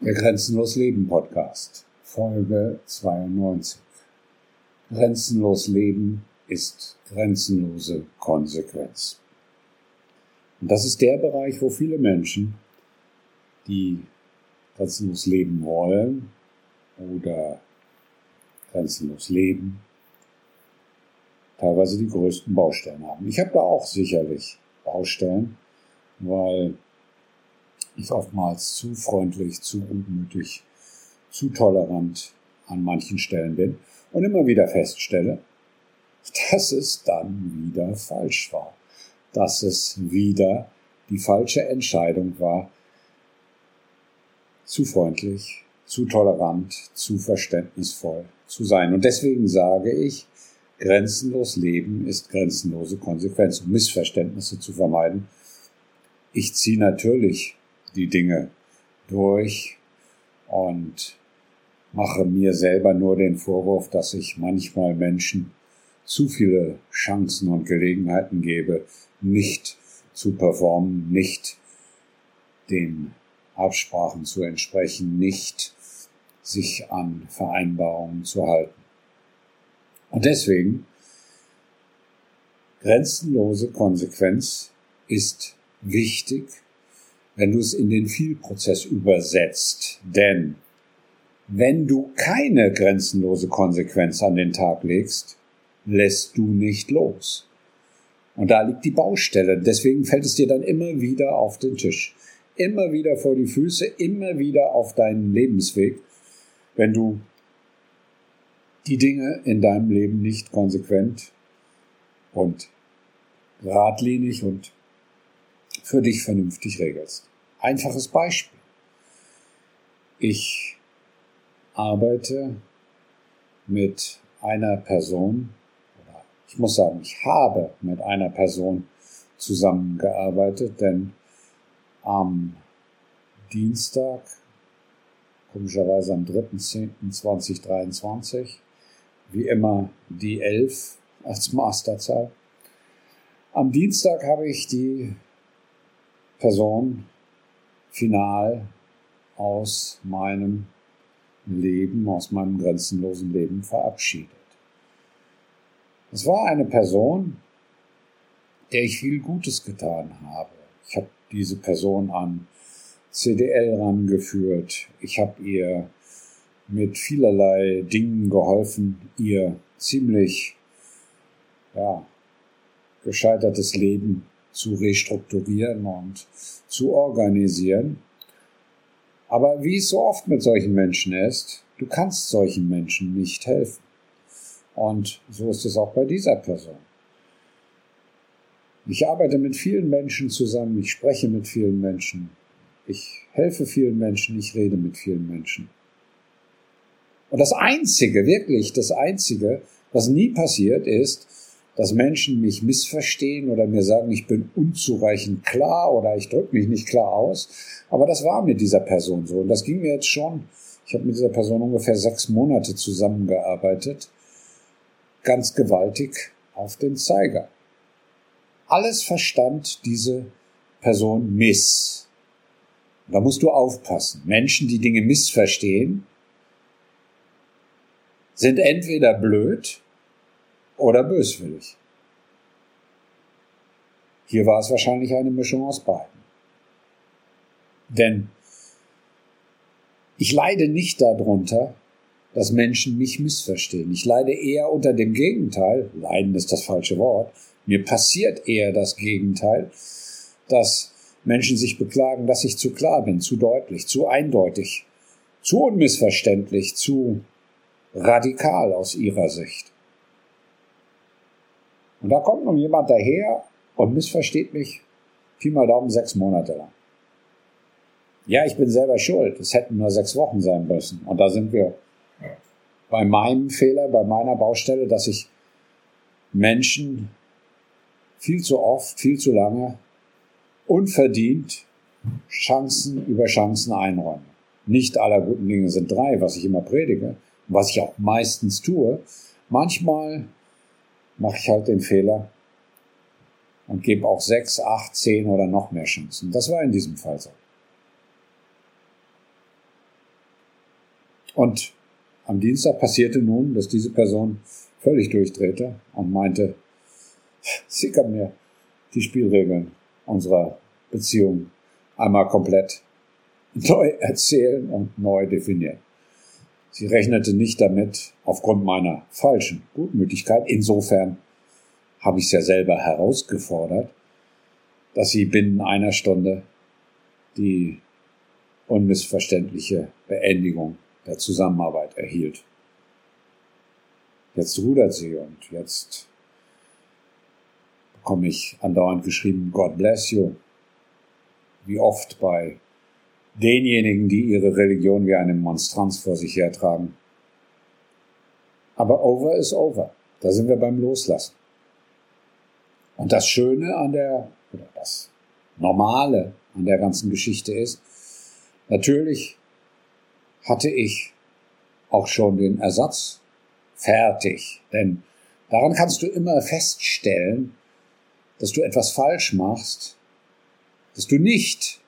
Der Grenzenlos Leben Podcast, Folge 92. Grenzenlos Leben ist grenzenlose Konsequenz. Und das ist der Bereich, wo viele Menschen, die grenzenlos leben wollen oder grenzenlos leben, teilweise die größten Baustellen haben. Ich habe da auch sicherlich Baustellen, weil ich oftmals zu freundlich, zu gutmütig, zu tolerant an manchen Stellen bin und immer wieder feststelle, dass es dann wieder falsch war, dass es wieder die falsche Entscheidung war, zu freundlich, zu tolerant, zu verständnisvoll zu sein. Und deswegen sage ich, grenzenlos Leben ist grenzenlose Konsequenz, um Missverständnisse zu vermeiden. Ich ziehe natürlich die Dinge durch und mache mir selber nur den Vorwurf, dass ich manchmal Menschen zu viele Chancen und Gelegenheiten gebe, nicht zu performen, nicht den Absprachen zu entsprechen, nicht sich an Vereinbarungen zu halten. Und deswegen, grenzenlose Konsequenz ist wichtig wenn du es in den Vielprozess übersetzt. Denn wenn du keine grenzenlose Konsequenz an den Tag legst, lässt du nicht los. Und da liegt die Baustelle. Deswegen fällt es dir dann immer wieder auf den Tisch. Immer wieder vor die Füße, immer wieder auf deinen Lebensweg, wenn du die Dinge in deinem Leben nicht konsequent und geradlinig und für dich vernünftig regelst. Einfaches Beispiel. Ich arbeite mit einer Person, oder ich muss sagen, ich habe mit einer Person zusammengearbeitet, denn am Dienstag, komischerweise am 3.10.2023, wie immer die 11 als Masterzahl. Am Dienstag habe ich die Person final aus meinem Leben, aus meinem grenzenlosen Leben verabschiedet. Es war eine Person, der ich viel Gutes getan habe. Ich habe diese Person an CDL rangeführt. Ich habe ihr mit vielerlei Dingen geholfen, ihr ziemlich ja, gescheitertes Leben zu restrukturieren und zu organisieren. Aber wie es so oft mit solchen Menschen ist, du kannst solchen Menschen nicht helfen. Und so ist es auch bei dieser Person. Ich arbeite mit vielen Menschen zusammen, ich spreche mit vielen Menschen, ich helfe vielen Menschen, ich rede mit vielen Menschen. Und das Einzige, wirklich das Einzige, was nie passiert, ist, dass Menschen mich missverstehen oder mir sagen, ich bin unzureichend klar oder ich drücke mich nicht klar aus. Aber das war mit dieser Person so. Und das ging mir jetzt schon. Ich habe mit dieser Person ungefähr sechs Monate zusammengearbeitet. Ganz gewaltig auf den Zeiger. Alles verstand diese Person miss. da musst du aufpassen. Menschen, die Dinge missverstehen, sind entweder blöd oder böswillig. Hier war es wahrscheinlich eine Mischung aus beiden. Denn ich leide nicht darunter, dass Menschen mich missverstehen. Ich leide eher unter dem Gegenteil, leiden ist das falsche Wort, mir passiert eher das Gegenteil, dass Menschen sich beklagen, dass ich zu klar bin, zu deutlich, zu eindeutig, zu unmissverständlich, zu radikal aus ihrer Sicht. Und da kommt nun jemand daher und missversteht mich Pi mal Daumen sechs Monate lang. Ja, ich bin selber schuld. Es hätten nur sechs Wochen sein müssen. Und da sind wir bei meinem Fehler, bei meiner Baustelle, dass ich Menschen viel zu oft, viel zu lange unverdient Chancen über Chancen einräume. Nicht aller guten Dinge sind drei, was ich immer predige, was ich auch meistens tue. Manchmal mache ich halt den Fehler und gebe auch sechs, acht, zehn oder noch mehr Chancen. Das war in diesem Fall so. Und am Dienstag passierte nun, dass diese Person völlig durchdrehte und meinte, sie kann mir die Spielregeln unserer Beziehung einmal komplett neu erzählen und neu definieren. Sie rechnete nicht damit aufgrund meiner falschen Gutmütigkeit. Insofern habe ich es ja selber herausgefordert, dass sie binnen einer Stunde die unmissverständliche Beendigung der Zusammenarbeit erhielt. Jetzt rudert sie und jetzt bekomme ich andauernd geschrieben, God bless you. Wie oft bei denjenigen, die ihre Religion wie eine Monstranz vor sich hertragen. Aber over is over. Da sind wir beim Loslassen. Und das Schöne an der, oder das Normale an der ganzen Geschichte ist, natürlich hatte ich auch schon den Ersatz fertig. Denn daran kannst du immer feststellen, dass du etwas falsch machst, dass du nicht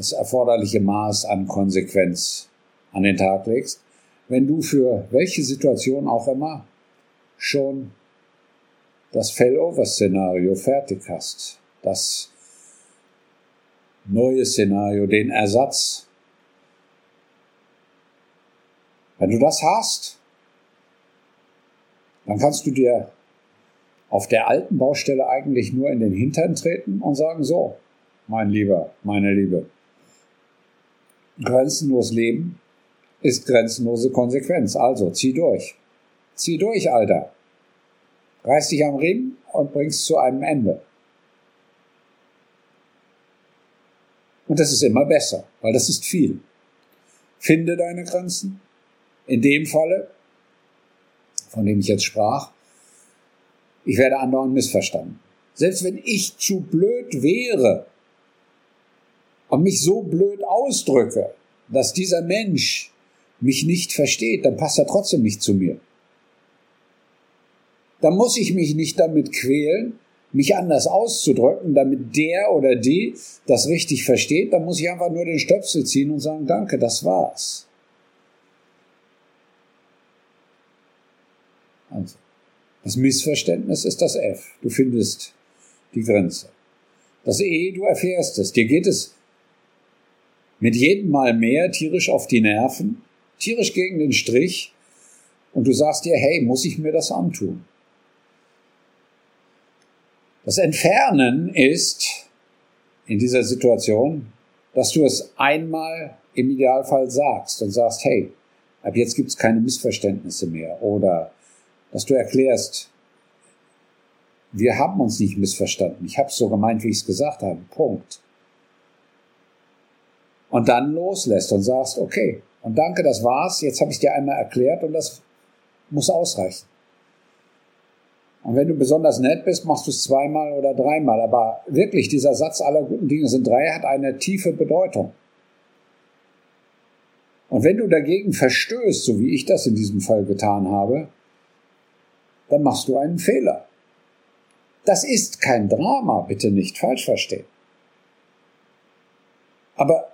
das erforderliche Maß an Konsequenz an den Tag legst, wenn du für welche Situation auch immer schon das Failover-Szenario fertig hast, das neue Szenario, den Ersatz. Wenn du das hast, dann kannst du dir auf der alten Baustelle eigentlich nur in den Hintern treten und sagen, so, mein Lieber, meine Liebe, grenzenlos Leben ist grenzenlose Konsequenz. Also zieh durch. Zieh durch, Alter. Reiß dich am Riemen und bring's zu einem Ende. Und das ist immer besser, weil das ist viel. Finde deine Grenzen. In dem Falle, von dem ich jetzt sprach, ich werde andauernd missverstanden. Selbst wenn ich zu blöd wäre und mich so blöd ausdrücke, dass dieser Mensch mich nicht versteht, dann passt er trotzdem nicht zu mir. Dann muss ich mich nicht damit quälen, mich anders auszudrücken, damit der oder die das richtig versteht, dann muss ich einfach nur den Stöpsel ziehen und sagen, danke, das war's. Also, das Missverständnis ist das F. Du findest die Grenze. Das E, du erfährst es. Dir geht es mit jedem Mal mehr tierisch auf die Nerven, tierisch gegen den Strich, und du sagst dir, hey, muss ich mir das antun? Das Entfernen ist in dieser Situation, dass du es einmal im Idealfall sagst und sagst, hey, ab jetzt gibt es keine Missverständnisse mehr. Oder dass du erklärst, wir haben uns nicht missverstanden. Ich habe es so gemeint, wie ich es gesagt habe. Punkt. Und dann loslässt und sagst, okay, und danke, das war's. Jetzt habe ich dir einmal erklärt und das muss ausreichen. Und wenn du besonders nett bist, machst du es zweimal oder dreimal. Aber wirklich, dieser Satz aller guten Dinge sind drei hat eine tiefe Bedeutung. Und wenn du dagegen verstößt, so wie ich das in diesem Fall getan habe, dann machst du einen Fehler. Das ist kein Drama, bitte nicht falsch verstehen. Aber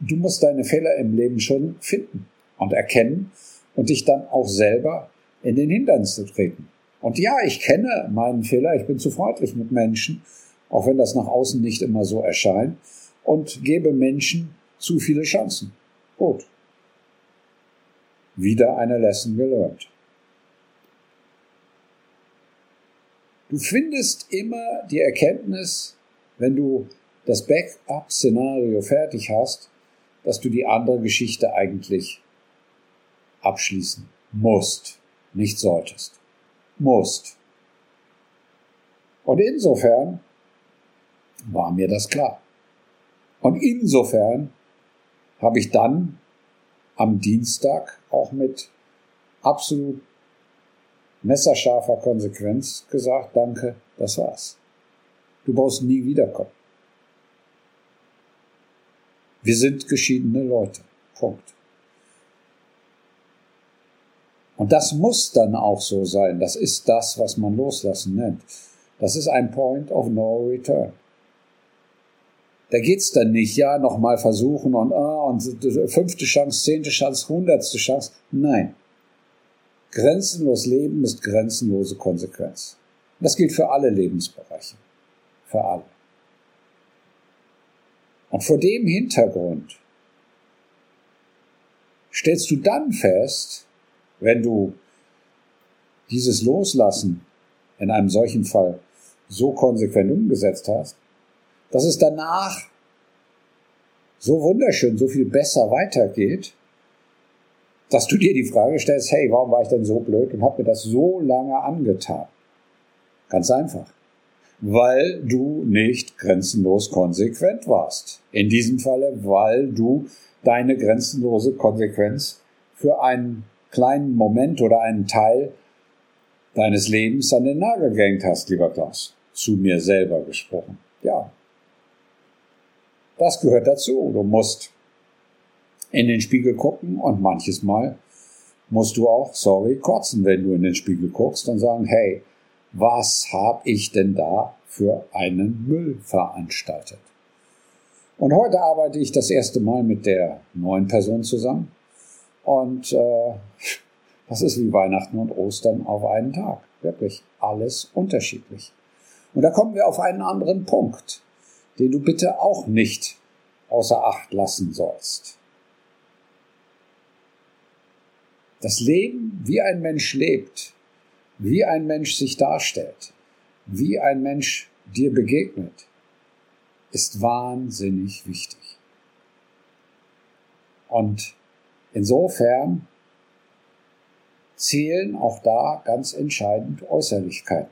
du musst deine Fehler im Leben schon finden und erkennen und dich dann auch selber in den Hintern zu treten. Und ja, ich kenne meinen Fehler, ich bin zu freundlich mit Menschen, auch wenn das nach außen nicht immer so erscheint, und gebe Menschen zu viele Chancen. Gut. Wieder eine Lesson gelernt. Du findest immer die Erkenntnis, wenn du das Backup-Szenario fertig hast, dass du die andere Geschichte eigentlich abschließen musst, nicht solltest musst. Und insofern war mir das klar. Und insofern habe ich dann am Dienstag auch mit absolut messerscharfer Konsequenz gesagt, danke, das war's. Du brauchst nie wiederkommen. Wir sind geschiedene Leute. Punkt. Und das muss dann auch so sein. Das ist das, was man loslassen nennt. Das ist ein Point of No Return. Da geht's dann nicht, ja, nochmal versuchen und, ah, und fünfte Chance, zehnte Chance, hundertste Chance. Nein. Grenzenlos Leben ist grenzenlose Konsequenz. Das gilt für alle Lebensbereiche. Für alle. Und vor dem Hintergrund stellst du dann fest, wenn du dieses Loslassen in einem solchen Fall so konsequent umgesetzt hast, dass es danach so wunderschön, so viel besser weitergeht, dass du dir die Frage stellst, hey, warum war ich denn so blöd und habe mir das so lange angetan? Ganz einfach. Weil du nicht grenzenlos konsequent warst. In diesem Falle, weil du deine grenzenlose Konsequenz für einen kleinen Moment oder einen Teil deines Lebens an den Nagel gehängt hast, lieber Klaus. Zu mir selber gesprochen. Ja. Das gehört dazu. Du musst in den Spiegel gucken und manches Mal musst du auch, sorry, kotzen, wenn du in den Spiegel guckst und sagen, hey, was habe ich denn da für einen Müll veranstaltet? Und heute arbeite ich das erste Mal mit der neuen Person zusammen. Und äh, das ist wie Weihnachten und Ostern auf einen Tag. Wirklich alles unterschiedlich. Und da kommen wir auf einen anderen Punkt, den du bitte auch nicht außer Acht lassen sollst. Das Leben, wie ein Mensch lebt, wie ein Mensch sich darstellt, wie ein Mensch dir begegnet, ist wahnsinnig wichtig. Und insofern zählen auch da ganz entscheidend Äußerlichkeiten.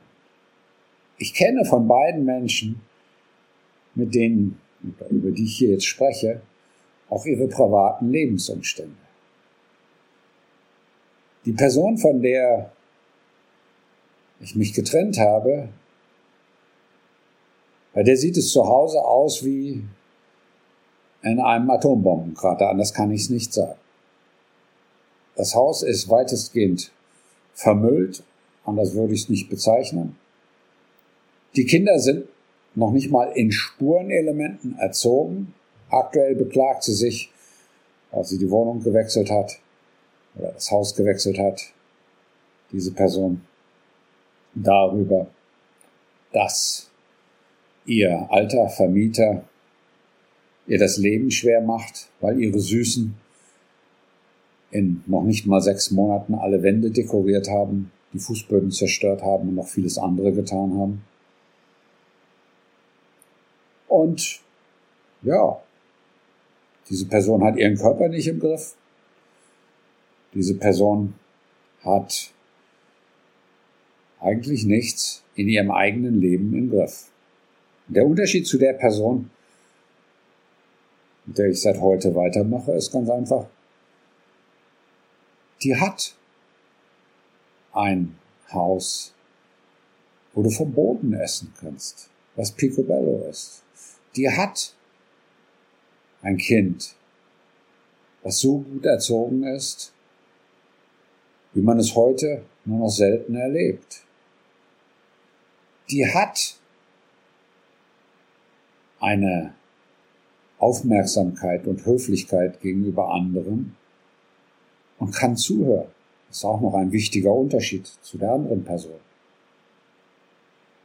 Ich kenne von beiden Menschen, mit denen, über die ich hier jetzt spreche, auch ihre privaten Lebensumstände. Die Person, von der ich mich getrennt habe, bei der sieht es zu Hause aus wie in einem Atombombenkrater, anders kann ich es nicht sagen. Das Haus ist weitestgehend vermüllt, anders würde ich es nicht bezeichnen. Die Kinder sind noch nicht mal in Spurenelementen erzogen. Aktuell beklagt sie sich, als sie die Wohnung gewechselt hat oder das Haus gewechselt hat, diese Person darüber, dass ihr alter Vermieter ihr das Leben schwer macht, weil ihre Süßen in noch nicht mal sechs Monaten alle Wände dekoriert haben, die Fußböden zerstört haben und noch vieles andere getan haben. Und ja, diese Person hat ihren Körper nicht im Griff. Diese Person hat eigentlich nichts in ihrem eigenen Leben im Griff. Der Unterschied zu der Person, mit der ich seit heute weitermache, ist ganz einfach, die hat ein Haus, wo du vom Boden essen kannst, was Picobello ist. Die hat ein Kind, was so gut erzogen ist, wie man es heute nur noch selten erlebt. Die hat eine Aufmerksamkeit und Höflichkeit gegenüber anderen und kann zuhören. Das ist auch noch ein wichtiger Unterschied zu der anderen Person.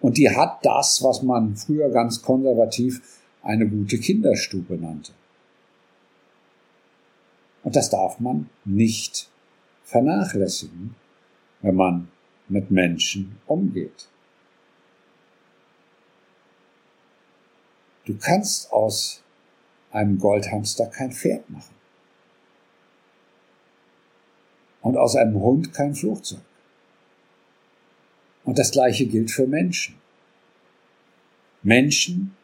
Und die hat das, was man früher ganz konservativ eine gute Kinderstube nannte. Und das darf man nicht vernachlässigen, wenn man mit Menschen umgeht. Du kannst aus einem Goldhamster kein Pferd machen. Und aus einem Hund kein Flugzeug. Und das gleiche gilt für Menschen. Menschen,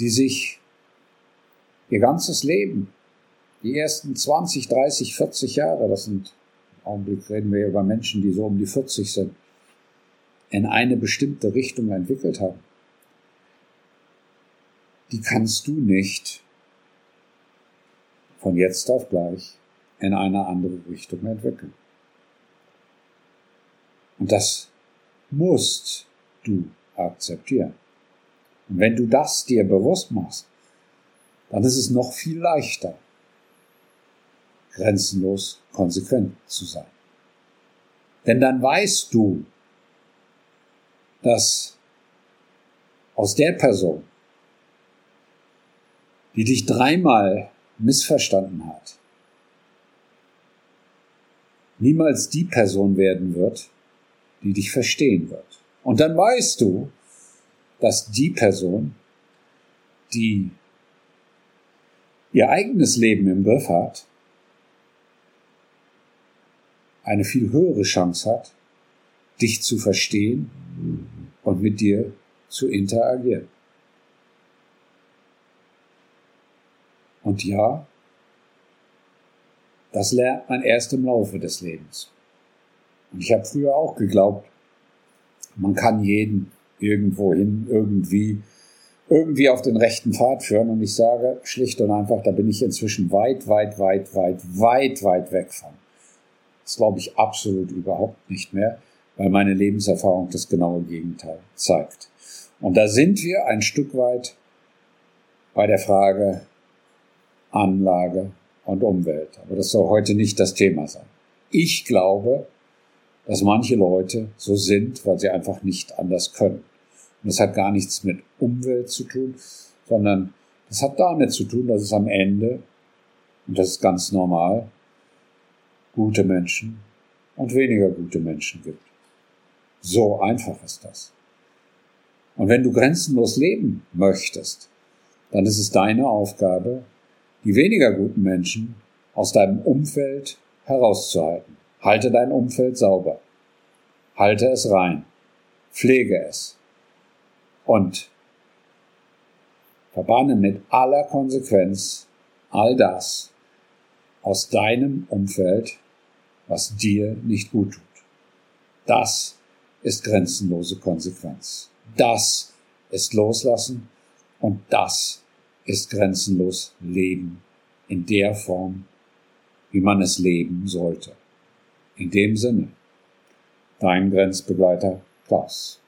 die sich ihr ganzes Leben, die ersten 20, 30, 40 Jahre, das sind, im Augenblick reden wir über Menschen, die so um die 40 sind, in eine bestimmte Richtung entwickelt haben die kannst du nicht von jetzt auf gleich in eine andere Richtung entwickeln. Und das musst du akzeptieren. Und wenn du das dir bewusst machst, dann ist es noch viel leichter, grenzenlos konsequent zu sein. Denn dann weißt du, dass aus der Person, die dich dreimal missverstanden hat, niemals die Person werden wird, die dich verstehen wird. Und dann weißt du, dass die Person, die ihr eigenes Leben im Griff hat, eine viel höhere Chance hat, dich zu verstehen und mit dir zu interagieren. Und ja, das lernt man erst im Laufe des Lebens. Und ich habe früher auch geglaubt, man kann jeden irgendwohin irgendwie irgendwie auf den rechten Pfad führen. Und ich sage schlicht und einfach, da bin ich inzwischen weit, weit, weit, weit, weit, weit weg von. Das glaube ich absolut überhaupt nicht mehr, weil meine Lebenserfahrung das genaue Gegenteil zeigt. Und da sind wir ein Stück weit bei der Frage Anlage und Umwelt. Aber das soll heute nicht das Thema sein. Ich glaube, dass manche Leute so sind, weil sie einfach nicht anders können. Und das hat gar nichts mit Umwelt zu tun, sondern das hat damit zu tun, dass es am Ende, und das ist ganz normal, gute Menschen und weniger gute Menschen gibt. So einfach ist das. Und wenn du grenzenlos leben möchtest, dann ist es deine Aufgabe, die weniger guten Menschen aus deinem Umfeld herauszuhalten. Halte dein Umfeld sauber. Halte es rein. Pflege es und verbanne mit aller Konsequenz all das aus deinem Umfeld, was dir nicht gut tut. Das ist grenzenlose Konsequenz. Das ist Loslassen und das ist grenzenlos Leben in der Form, wie man es leben sollte. In dem Sinne, dein Grenzbegleiter Klaus.